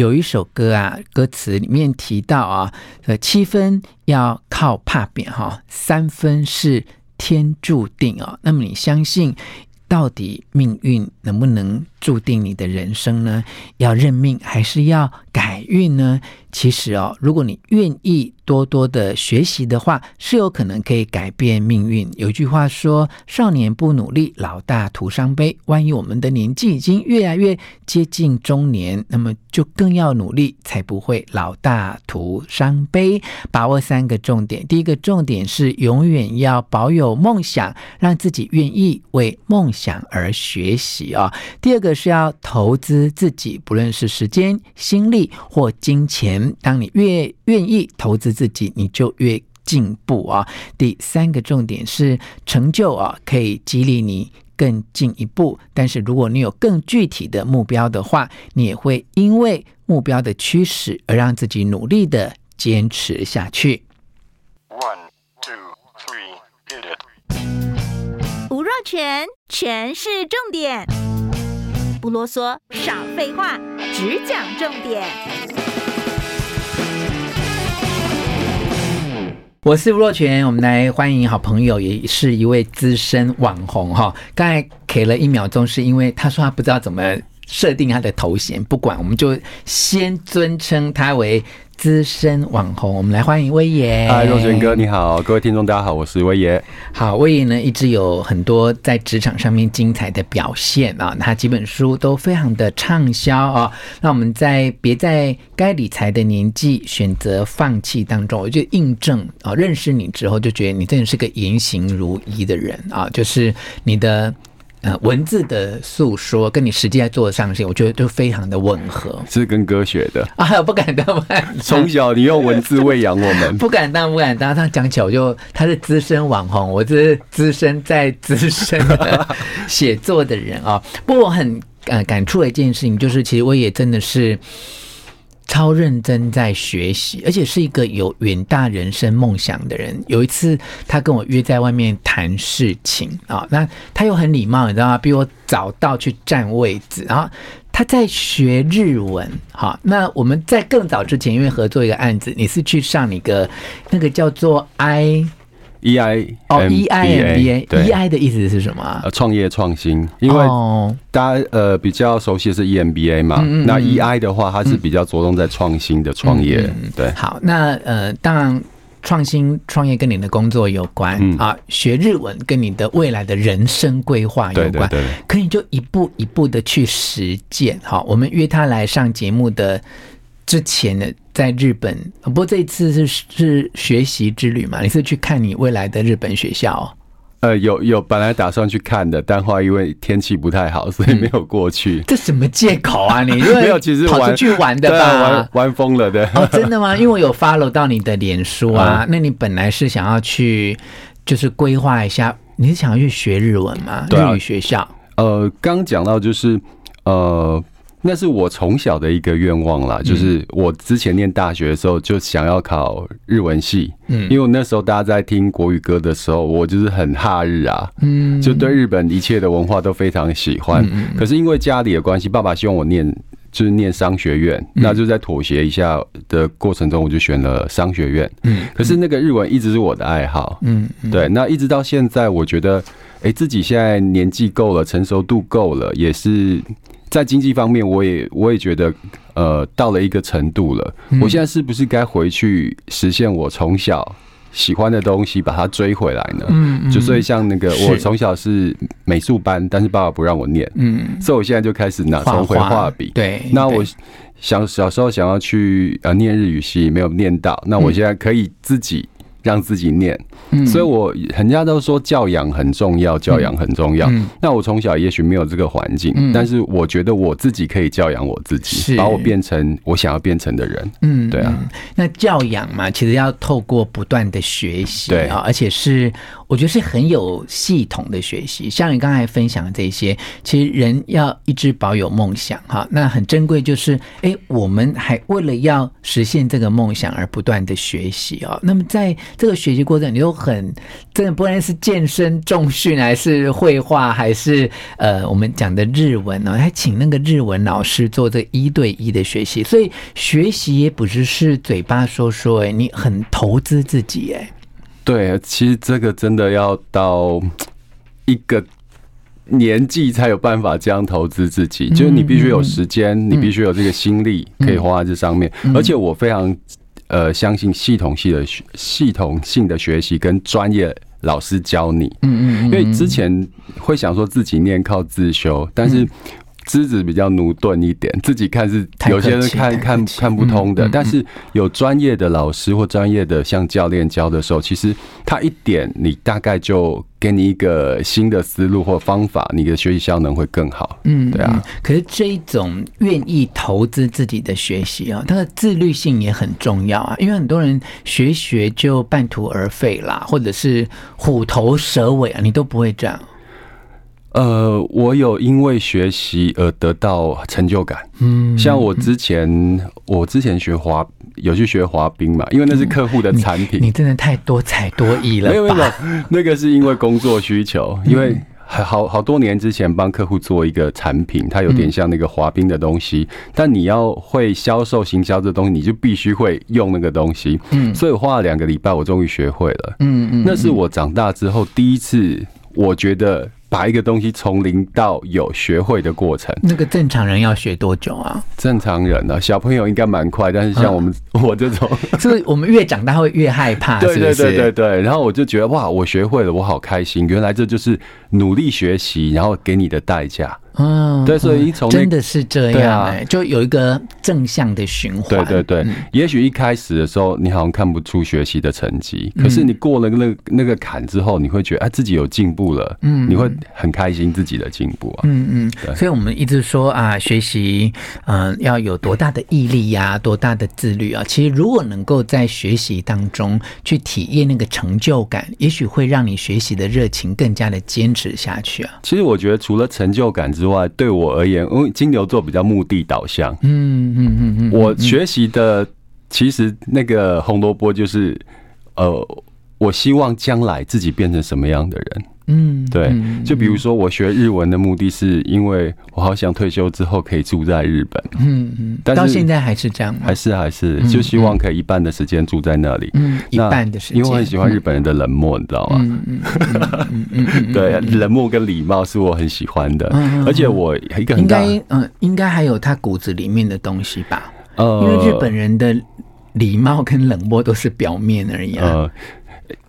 有一首歌啊，歌词里面提到啊，呃，七分要靠怕扁哈，三分是天注定啊。那么你相信，到底命运能不能注定你的人生呢？要认命还是要改运呢？其实哦，如果你愿意多多的学习的话，是有可能可以改变命运。有句话说：“少年不努力，老大徒伤悲。”万一我们的年纪已经越来越接近中年，那么就更要努力，才不会老大徒伤悲。把握三个重点：第一个重点是永远要保有梦想，让自己愿意为梦想而学习、哦；第二个是要投资自己，不论是时间、心力或金钱。当你越愿意投资自己，你就越进步啊。第三个重点是成就啊，可以激励你更进一步。但是如果你有更具体的目标的话，你也会因为目标的驱使而让自己努力的坚持下去。One, two, three, hit it. 吴若全，全是重点，不啰嗦，少废话，只讲重点。我是吴若权，我们来欢迎好朋友，也是一位资深网红哈。刚才给了一秒钟，是因为他说他不知道怎么设定他的头衔，不管，我们就先尊称他为。资深网红，我们来欢迎威爷。嗨，若权哥，你好，各位听众，大家好，我是威爷。好，威爷呢一直有很多在职场上面精彩的表现啊，他几本书都非常的畅销啊。那我们在别在该理财的年纪选择放弃当中，我就印证啊，认识你之后就觉得你真的是个言行如一的人啊，就是你的。呃，文字的诉说跟你实际在做的上线，我觉得都非常的吻合，是跟哥学的 啊。不敢当，不敢当。从小你用文字喂养我们，不敢当，不敢当。他讲起来我就他是资深网红，我是资深在资深的写作的人啊。不过我很呃感触的一件事情，就是其实我也真的是。超认真在学习，而且是一个有远大人生梦想的人。有一次，他跟我约在外面谈事情啊，那他又很礼貌，你知道吗？比我早到去占位置，然后他在学日文。好，那我们在更早之前，因为合作一个案子，你是去上一个那个叫做 I。E I 哦，E I M B A，E I 的意思是什么？呃，创业创新，因为大家呃比较熟悉的是 E M B A 嘛，嗯嗯嗯，那 E I 的话，它是比较着重在创新的创业。对，好，那呃，当然创新创业跟你的工作有关、嗯、啊，学日文跟你的未来的人生规划有关，对对对，可以就一步一步的去实践。好，我们约他来上节目的。之前的在日本，不过这一次是是学习之旅嘛？你是去看你未来的日本学校？呃，有有，本来打算去看的，但后来因为天气不太好，所以没有过去。嗯、这什么借口啊？你 没有，其实跑出去玩的吧？玩玩疯了的。哦，真的吗？因为我有 follow 到你的脸书啊。嗯、那你本来是想要去，就是规划一下，你是想要去学日文吗？啊、日语学校？呃，刚讲到就是呃。那是我从小的一个愿望啦，就是我之前念大学的时候就想要考日文系，嗯，因为那时候大家在听国语歌的时候，我就是很哈日啊，嗯，就对日本一切的文化都非常喜欢。可是因为家里的关系，爸爸希望我念就是念商学院，那就在妥协一下的过程中，我就选了商学院。嗯，可是那个日文一直是我的爱好，嗯，对，那一直到现在，我觉得，哎，自己现在年纪够了，成熟度够了，也是。在经济方面，我也我也觉得，呃，到了一个程度了。我现在是不是该回去实现我从小喜欢的东西，把它追回来呢？嗯，嗯。就所以像那个，我从小是美术班，但是爸爸不让我念，嗯，所以我现在就开始拿重回画笔。对，那我想小时候想要去呃念日语系，没有念到，那我现在可以自己让自己念。嗯，所以我人家都说教养很重要，教养很重要。嗯，那我从小也许没有这个环境，嗯，但是我觉得我自己可以教养我自己，把我变成我想要变成的人。嗯，对啊。那教养嘛，其实要透过不断的学习，对啊，而且是我觉得是很有系统的学习。像你刚才分享的这些，其实人要一直保有梦想哈，那很珍贵，就是哎，我们还为了要实现这个梦想而不断的学习哦。那么在这个学习过程，你又很真的，不管是健身、重训，还是绘画，还是呃我们讲的日文呢，还请那个日文老师做这一对一的学习，所以学习也不只是嘴巴说说，哎，你很投资自己，哎，对，其实这个真的要到一个。年纪才有办法这样投资自己，就是你必须有时间，你必须有这个心力可以花在这上面。而且我非常呃相信系统性的系统性的学习跟专业老师教你。嗯嗯，因为之前会想说自己念靠自修，但是。资质比较驽钝一点，自己看是有些人看看看不通的，但是有专业的老师或专业的像教练教的时候，其实他一点你大概就给你一个新的思路或方法，你的学习效能会更好。嗯，对啊。可是这一种愿意投资自己的学习啊，他的自律性也很重要啊，因为很多人学学就半途而废啦，或者是虎头蛇尾啊，你都不会这样。呃，我有因为学习而得到成就感。嗯，像我之前，我之前学滑，有去学滑冰嘛，因为那是客户的产品。你，你真的太多才多艺了。没有没有，那个是因为工作需求，因为好好多年之前帮客户做一个产品，它有点像那个滑冰的东西，但你要会销售行销这东西，你就必须会用那个东西。嗯，所以我花了两个礼拜，我终于学会了。嗯嗯，那是我长大之后第一次，我觉得。把一个东西从零到有学会的过程，那个正常人要学多久啊？正常人呢、啊，小朋友应该蛮快，但是像我们、嗯、我这种，是不是我们越长大会越害怕？对对对对对。然后我就觉得哇，我学会了，我好开心。原来这就是努力学习，然后给你的代价。嗯，对，所以从、真的是这样、欸，就有一个正向的循环。对对对，嗯、也许一开始的时候你好像看不出学习的成绩，可是你过了那个那个坎之后，你会觉得哎，自己有进步了。嗯，你会很开心自己的进步啊。嗯嗯，所以我们一直说啊，学习嗯要有多大的毅力呀、啊，多大的自律啊。其实如果能够在学习当中去体验那个成就感，也许会让你学习的热情更加的坚持下去啊。其实我觉得除了成就感之外，对我而言，因为金牛座比较目的导向，嗯嗯嗯嗯，我学习的其实那个红萝卜就是，呃，我希望将来自己变成什么样的人。嗯，对，就比如说我学日文的目的是因为我好想退休之后可以住在日本。嗯嗯，到现在还是这样吗？还是还是就希望可以一半的时间住在那里。嗯，一半的时间，因为我很喜欢日本人的冷漠，你知道吗？嗯嗯嗯嗯，对，冷漠跟礼貌是我很喜欢的，而且我一个应该嗯，应该还有他骨子里面的东西吧？呃，因为日本人的礼貌跟冷漠都是表面而已。呃，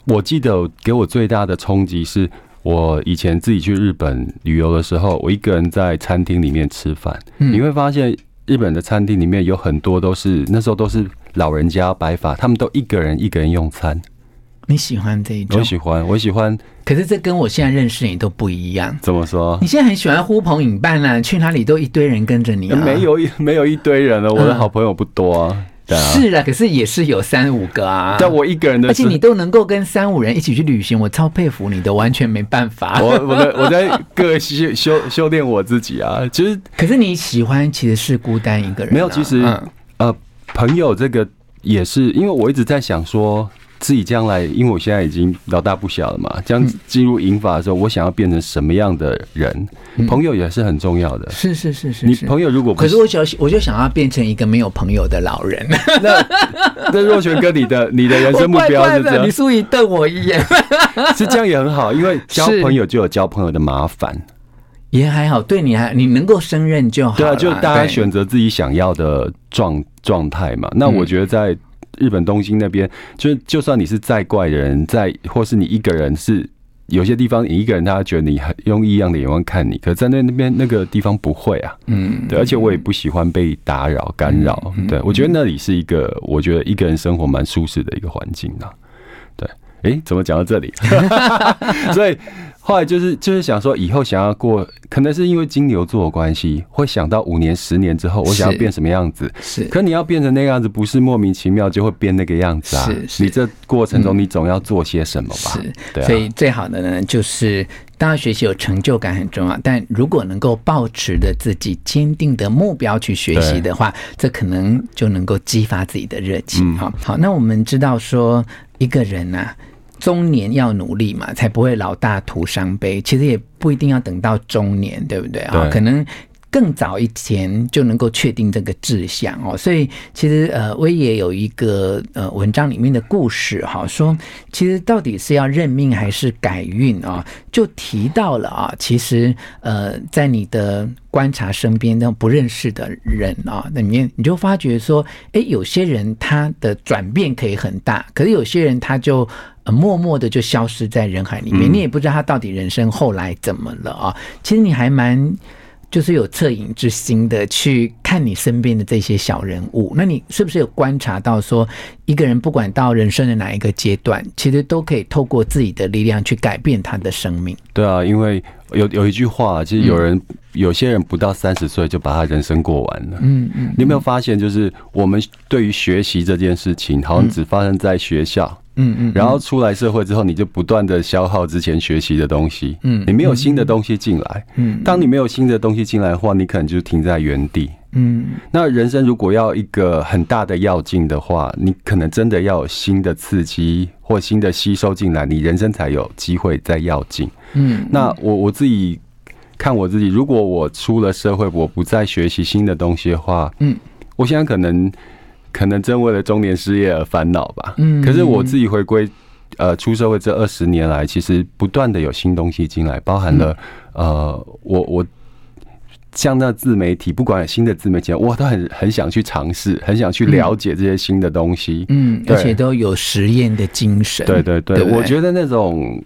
我记得给我最大的冲击是。我以前自己去日本旅游的时候，我一个人在餐厅里面吃饭，你会发现日本的餐厅里面有很多都是那时候都是老人家白发，他们都一个人一个人用餐。你喜欢这一种？我喜欢，我喜欢。可是这跟我现在认识你都不一样。怎么说？你现在很喜欢呼朋引伴啊，去哪里都一堆人跟着你啊。没有一没有一堆人了，我的好朋友不多啊。是啦，可是也是有三五个啊。但我一个人的，而且你都能够跟三五人一起去旅行，我超佩服你的，完全没办法。我我在我在各修修修炼我自己啊。其实，可是你喜欢其实是孤单一个人。没有，其实呃，朋友这个也是，因为我一直在想说。自己将来，因为我现在已经老大不小了嘛，将进入银发的时候，我想要变成什么样的人？朋友也是很重要的。是是是是，你朋友如果不可是我想，我就想要变成一个没有朋友的老人。那那若泉哥，你的你的人生目标是这样？你苏怡瞪我一眼，是这样也很好，因为交朋友就有交朋友的麻烦，也还好。对你还你能够胜任就好。对啊，就大家选择自己想要的状状态嘛。那我觉得在。日本东京那边，就就算你是再怪的人，在或是你一个人，是有些地方你一个人，他觉得你很用异样的眼光看你，可是在那那边那个地方不会啊，嗯，对，而且我也不喜欢被打扰干扰，对，我觉得那里是一个我觉得一个人生活蛮舒适的一个环境啊，对。哎、欸，怎么讲到这里？所以后来就是就是想说，以后想要过，可能是因为金牛座的关系，会想到五年、十年之后，我想要变什么样子。是，可你要变成那个样子，不是莫名其妙就会变那个样子啊。是，是你这过程中，你总要做些什么吧？是，对啊。所以最好的呢，就是当然学习有成就感很重要，但如果能够保持着自己坚定的目标去学习的话，这可能就能够激发自己的热情。好，好，那我们知道说一个人啊。中年要努力嘛，才不会老大徒伤悲。其实也不一定要等到中年，对不对啊？可能更早以前就能够确定这个志向哦。所以其实呃，威爷有一个呃文章里面的故事哈，说其实到底是要认命还是改运啊？就提到了啊，其实呃，在你的观察身边那种不认识的人啊，那里面你就发觉说，哎，有些人他的转变可以很大，可是有些人他就。呃，默默的就消失在人海里面，你也不知道他到底人生后来怎么了啊？其实你还蛮就是有恻隐之心的去看你身边的这些小人物，那你是不是有观察到说，一个人不管到人生的哪一个阶段，其实都可以透过自己的力量去改变他的生命？对啊，因为有有一句话，其实有人、嗯、有些人不到三十岁就把他人生过完了。嗯嗯，你有没有发现，就是我们对于学习这件事情，好像只发生在学校。嗯嗯，然后出来社会之后，你就不断的消耗之前学习的东西。嗯，你没有新的东西进来。嗯，当你没有新的东西进来的话，你可能就停在原地。嗯，那人生如果要一个很大的要进的话，你可能真的要有新的刺激或新的吸收进来，你人生才有机会再要进。嗯，那我我自己看我自己，如果我出了社会，我不再学习新的东西的话，嗯，我现在可能。可能真为了中年失业而烦恼吧。嗯，可是我自己回归，呃，出社会这二十年来，其实不断的有新东西进来，包含了，呃，我我像那自媒体，不管有新的自媒体，我都很很想去尝试，很想去了解这些新的东西。嗯，而且都有实验的精神。对对对，我觉得那种。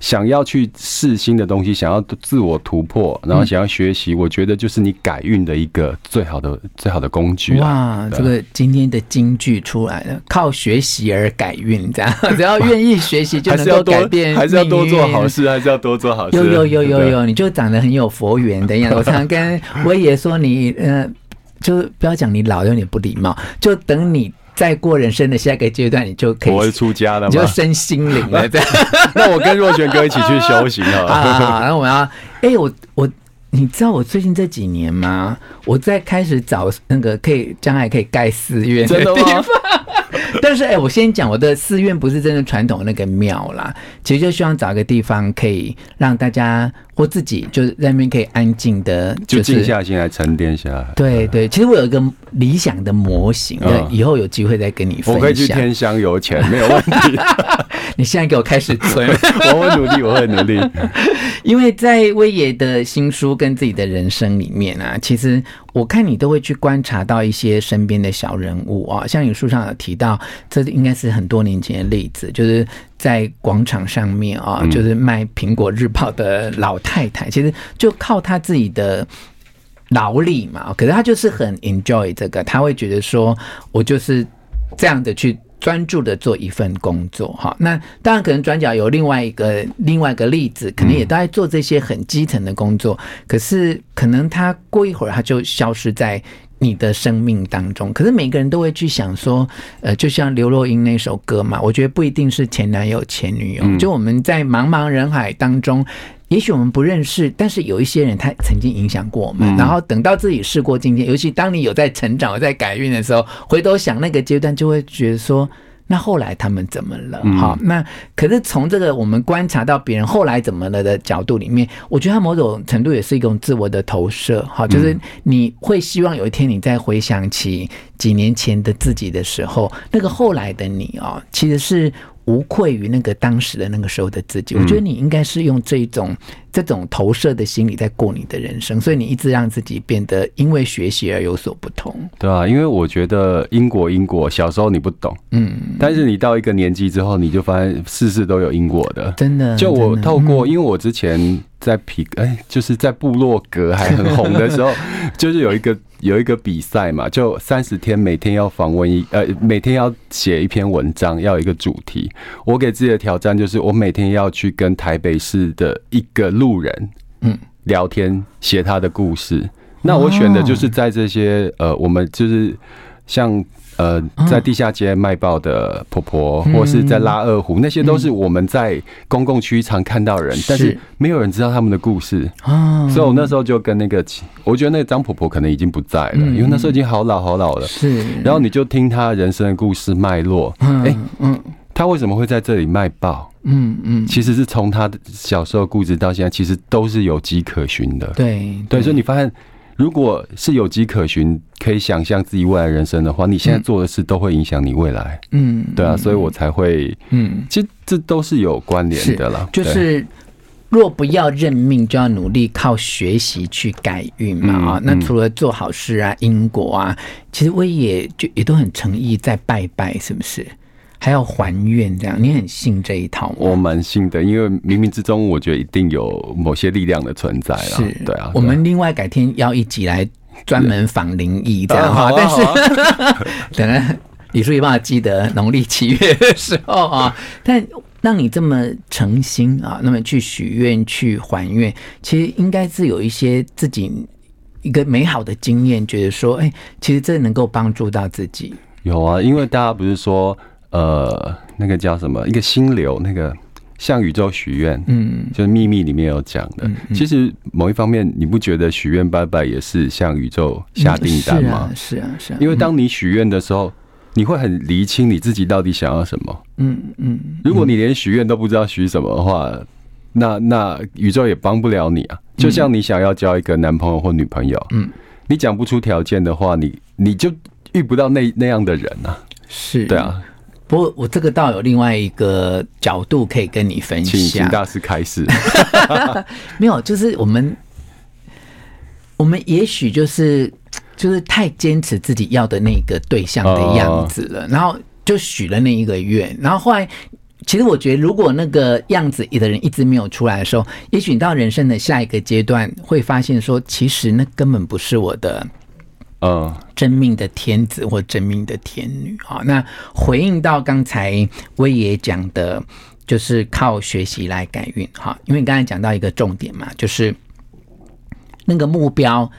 想要去试新的东西，想要自我突破，然后想要学习，我觉得就是你改运的一个最好的、最好的工具。哇，这个今天的金句出来了，靠学习而改运，这样 只要愿意学习就能够改变，还是要多做好事，还是要多做好事。有有有有有，你就长得很有佛缘的样子。我常常跟崴爷说你，你呃，就不要讲你老有点不礼貌，就等你。再过人生的下一个阶段，你就可以，我会出家了吗？你就身心灵了，这样。那我跟若权哥一起去修行好了。啊，然后我要，哎、欸，我我，你知道我最近这几年吗？我在开始找那个可以将来可以盖寺院的地方。但是，哎、欸，我先讲，我的寺院不是真的传统那个庙啦，其实就希望找一个地方可以让大家。或自己就是在那边可以安静的，就静下心来沉淀下来。对对，其实我有一个理想的模型，以后有机会再跟你分享。我可以去天香油钱，没有问题。你现在给我开始存，我会努力，我会努力。因为在威爷的新书跟自己的人生里面啊，其实我看你都会去观察到一些身边的小人物啊，像你书上有提到，这应该是很多年前的例子，就是。在广场上面啊，就是卖苹果日报的老太太，其实就靠他自己的劳力嘛。可是他就是很 enjoy 这个，他会觉得说，我就是这样的去专注的做一份工作哈。那当然，可能转角有另外一个另外一个例子，可能也都在做这些很基层的工作，可是可能他过一会儿他就消失在。你的生命当中，可是每个人都会去想说，呃，就像刘若英那首歌嘛，我觉得不一定是前男友、前女友，就我们在茫茫人海当中，也许我们不认识，但是有一些人他曾经影响过我们，然后等到自己事过境迁，尤其当你有在成长、有在改运的时候，回头想那个阶段，就会觉得说。那后来他们怎么了？好，那可是从这个我们观察到别人后来怎么了的角度里面，我觉得他某种程度也是一种自我的投射。好，就是你会希望有一天你再回想起几年前的自己的时候，那个后来的你哦，其实是无愧于那个当时的那个时候的自己。我觉得你应该是用这种这种投射的心理在过你的人生，所以你一直让自己变得因为学习而有所不同。对啊，因为我觉得因果因果，小时候你不懂，嗯，但是你到一个年纪之后，你就发现事事都有因果的。真的，就我透过，因为我之前在皮哎，就是在部落格还很红的时候，就是有一个有一个比赛嘛，就三十天每天要访问一呃，每天要写一篇文章，要有一个主题。我给自己的挑战就是，我每天要去跟台北市的一个路人嗯。聊天，写他的故事。那我选的就是在这些呃，我们就是像呃，在地下街卖报的婆婆，或是在拉二胡，那些都是我们在公共区常看到人，但是没有人知道他们的故事。所以我那时候就跟那个，我觉得那个张婆婆可能已经不在了，因为那时候已经好老好老了。是，然后你就听她人生的故事脉络。哎，嗯，她为什么会在这里卖报？嗯嗯，其实是从他的小时候故事到现在，其实都是有迹可循的。对对，所以你发现。如果是有迹可循，可以想象自己未来人生的话，你现在做的事都会影响你未来。嗯，对啊，所以我才会，嗯，其实这都是有关联的啦。就是若不要认命，就要努力靠学习去改运嘛。啊、嗯，那除了做好事啊、因果啊，其实我也就也都很诚意在拜拜，是不是？还要还愿，这样你很信这一套吗？我蛮信的，因为冥冥之中，我觉得一定有某些力量的存在啊。是，对啊。我们另外改天要一起来专门访灵异，这样哈。但是，等下李叔也帮我记得农历七月的时候啊。但让你这么诚心啊，那么去许愿、去还愿，其实应该是有一些自己一个美好的经验，觉得说，哎，其实这能够帮助到自己。有啊，因为大家不是说。呃，那个叫什么？一个心流，那个向宇宙许愿，嗯，就是秘密里面有讲的。嗯嗯、其实某一方面，你不觉得许愿拜拜也是向宇宙下订单吗？嗯、是啊，是啊，是啊。因为当你许愿的时候，你会很厘清你自己到底想要什么。嗯嗯。如果你连许愿都不知道许什么的话，那那宇宙也帮不了你啊。就像你想要交一个男朋友或女朋友，嗯，你讲不出条件的话，你你就遇不到那那样的人啊。是，对啊。不过我这个倒有另外一个角度可以跟你分享，请请大师开始。没有，就是我们我们也许就是就是太坚持自己要的那个对象的样子了，然后就许了那一个愿，然后后来其实我觉得，如果那个样子的人一直没有出来的时候，也许你到人生的下一个阶段会发现说，其实那根本不是我的。嗯，真命的天子或真命的天女啊，那回应到刚才威爷讲的，就是靠学习来改运哈。因为刚才讲到一个重点嘛，就是那个目标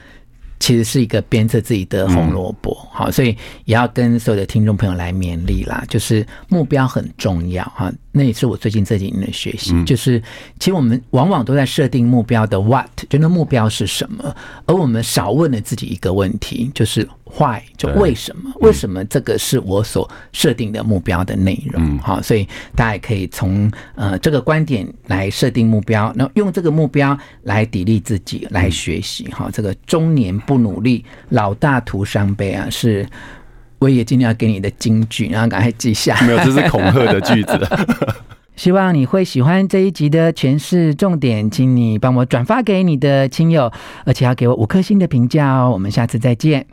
其实是一个鞭策自己的红萝卜，好，所以也要跟所有的听众朋友来勉励啦，就是目标很重要哈。那也是我最近这几年的学习，就是其实我们往往都在设定目标的 what，就那目标是什么，而我们少问了自己一个问题，就是 why，就为什么？为什么这个是我所设定的目标的内容？好，所以大家也可以从呃这个观点来设定目标，那用这个目标来砥砺自己，来学习。哈，这个中年不努力，老大徒伤悲啊，是。我也今天要给你的金句，然后赶快记下。没有，这是恐吓的句子。希望你会喜欢这一集的诠释重点，请你帮我转发给你的亲友，而且要给我五颗星的评价哦。我们下次再见。